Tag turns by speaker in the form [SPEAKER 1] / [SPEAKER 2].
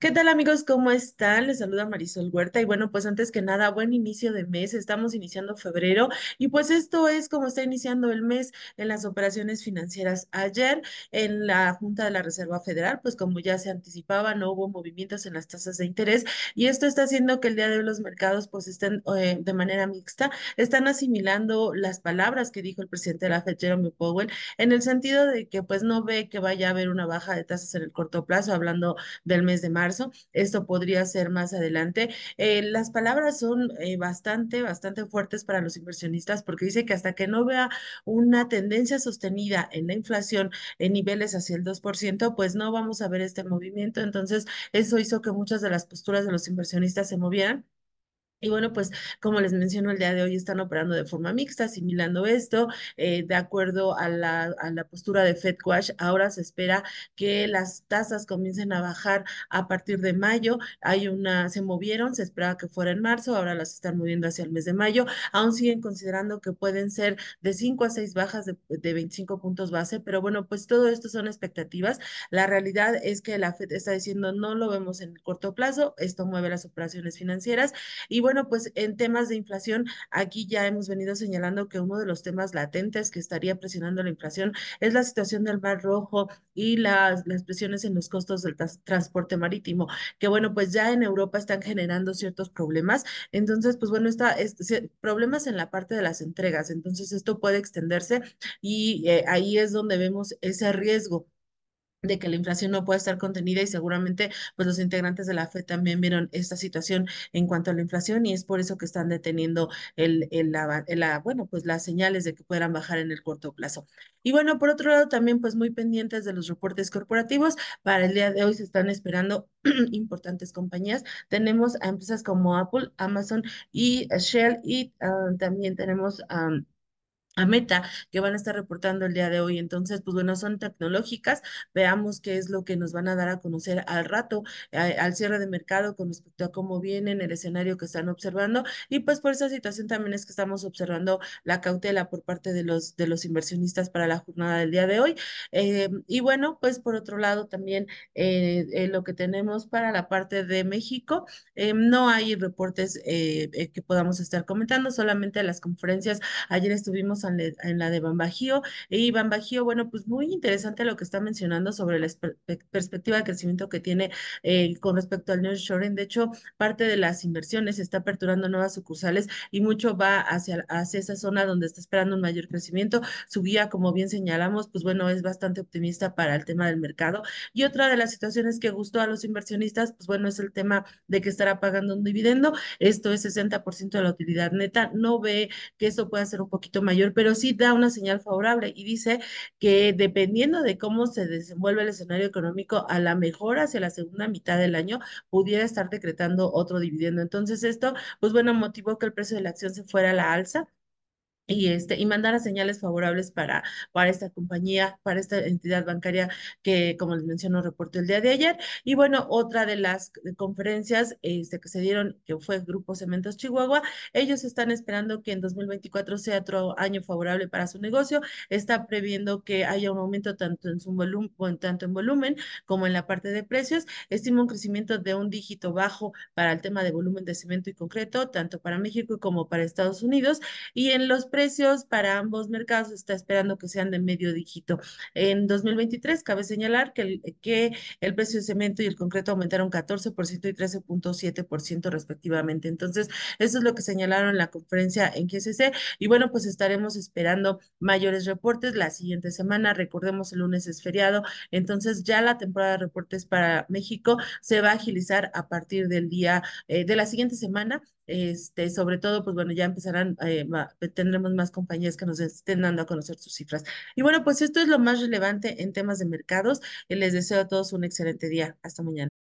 [SPEAKER 1] ¿Qué tal amigos? ¿Cómo están? Les saluda Marisol Huerta y bueno, pues antes que nada, buen inicio de mes. Estamos iniciando febrero y pues esto es como está iniciando el mes en las operaciones financieras. Ayer en la Junta de la Reserva Federal, pues como ya se anticipaba, no hubo movimientos en las tasas de interés y esto está haciendo que el día de hoy los mercados pues estén eh, de manera mixta, están asimilando las palabras que dijo el presidente de la Fed, Jerome Powell, en el sentido de que pues no ve que vaya a haber una baja de tasas en el corto plazo, hablando del mes de marzo. Esto podría ser más adelante. Eh, las palabras son eh, bastante, bastante fuertes para los inversionistas porque dice que hasta que no vea una tendencia sostenida en la inflación en niveles hacia el 2%, pues no vamos a ver este movimiento. Entonces, eso hizo que muchas de las posturas de los inversionistas se movieran. Y bueno, pues como les menciono, el día de hoy están operando de forma mixta, asimilando esto, eh, de acuerdo a la, a la postura de FedWatch. Ahora se espera que las tasas comiencen a bajar a partir de mayo. Hay una, se movieron, se esperaba que fuera en marzo, ahora las están moviendo hacia el mes de mayo. Aún siguen considerando que pueden ser de 5 a 6 bajas de, de 25 puntos base, pero bueno, pues todo esto son expectativas. La realidad es que la Fed está diciendo no lo vemos en el corto plazo, esto mueve las operaciones financieras y bueno, bueno, pues en temas de inflación, aquí ya hemos venido señalando que uno de los temas latentes que estaría presionando la inflación es la situación del Mar Rojo y las, las presiones en los costos del transporte marítimo, que bueno, pues ya en Europa están generando ciertos problemas. Entonces, pues bueno, está es, problemas en la parte de las entregas. Entonces, esto puede extenderse y eh, ahí es donde vemos ese riesgo de que la inflación no puede estar contenida y seguramente pues los integrantes de la FED también vieron esta situación en cuanto a la inflación y es por eso que están deteniendo el, el, la, la, bueno, pues las señales de que puedan bajar en el corto plazo. Y bueno, por otro lado también pues muy pendientes de los reportes corporativos. Para el día de hoy se están esperando importantes compañías. Tenemos a empresas como Apple, Amazon y Shell y uh, también tenemos um, a Meta, que van a estar reportando el día de hoy. Entonces, pues bueno, son tecnológicas. Veamos qué es lo que nos van a dar a conocer al rato, al cierre de mercado con respecto a cómo vienen, el escenario que están observando. Y pues por esa situación también es que estamos observando la cautela por parte de los, de los inversionistas para la jornada del día de hoy. Eh, y bueno, pues por otro lado también eh, eh, lo que tenemos para la parte de México, no hay reportes que podamos estar comentando, solamente las conferencias. Ayer estuvimos en la de Bambajío. Y Bambajío, bueno, pues muy interesante lo que está mencionando sobre la perspectiva de crecimiento que tiene eh, con respecto al nearshoring. De hecho, parte de las inversiones está aperturando nuevas sucursales y mucho va hacia, hacia esa zona donde está esperando un mayor crecimiento. Su guía, como bien señalamos, pues bueno, es bastante optimista para el tema del mercado. Y otra de las situaciones que gustó a los inversionistas, pues bueno, es el tema de que estará pagando un dividendo. Esto es 60% de la utilidad neta. No ve que eso pueda ser un poquito mayor pero sí da una señal favorable y dice que dependiendo de cómo se desenvuelve el escenario económico, a la mejor hacia la segunda mitad del año pudiera estar decretando otro dividendo. Entonces esto, pues bueno, motivó que el precio de la acción se fuera a la alza y, este, y mandara señales favorables para, para esta compañía, para esta entidad bancaria que, como les menciono, reportó el día de ayer. Y bueno, otra de las conferencias este, que se dieron, que fue Grupo Cementos Chihuahua, ellos están esperando que en 2024 sea otro año favorable para su negocio. Está previendo que haya un aumento tanto en su volumen, tanto en volumen como en la parte de precios. Estima un crecimiento de un dígito bajo para el tema de volumen de cemento y concreto, tanto para México como para Estados Unidos. Y en los precios precios para ambos mercados está esperando que sean de medio dígito. En 2023 cabe señalar que el, que el precio de cemento y el concreto aumentaron 14% y 13.7% respectivamente. Entonces, eso es lo que señalaron en la conferencia en GCC. Y bueno, pues estaremos esperando mayores reportes la siguiente semana. Recordemos, el lunes es feriado. Entonces, ya la temporada de reportes para México se va a agilizar a partir del día eh, de la siguiente semana. Este, sobre todo, pues bueno, ya empezarán, eh, tendremos más compañías que nos estén dando a conocer sus cifras. Y bueno, pues esto es lo más relevante en temas de mercados. Les deseo a todos un excelente día. Hasta mañana.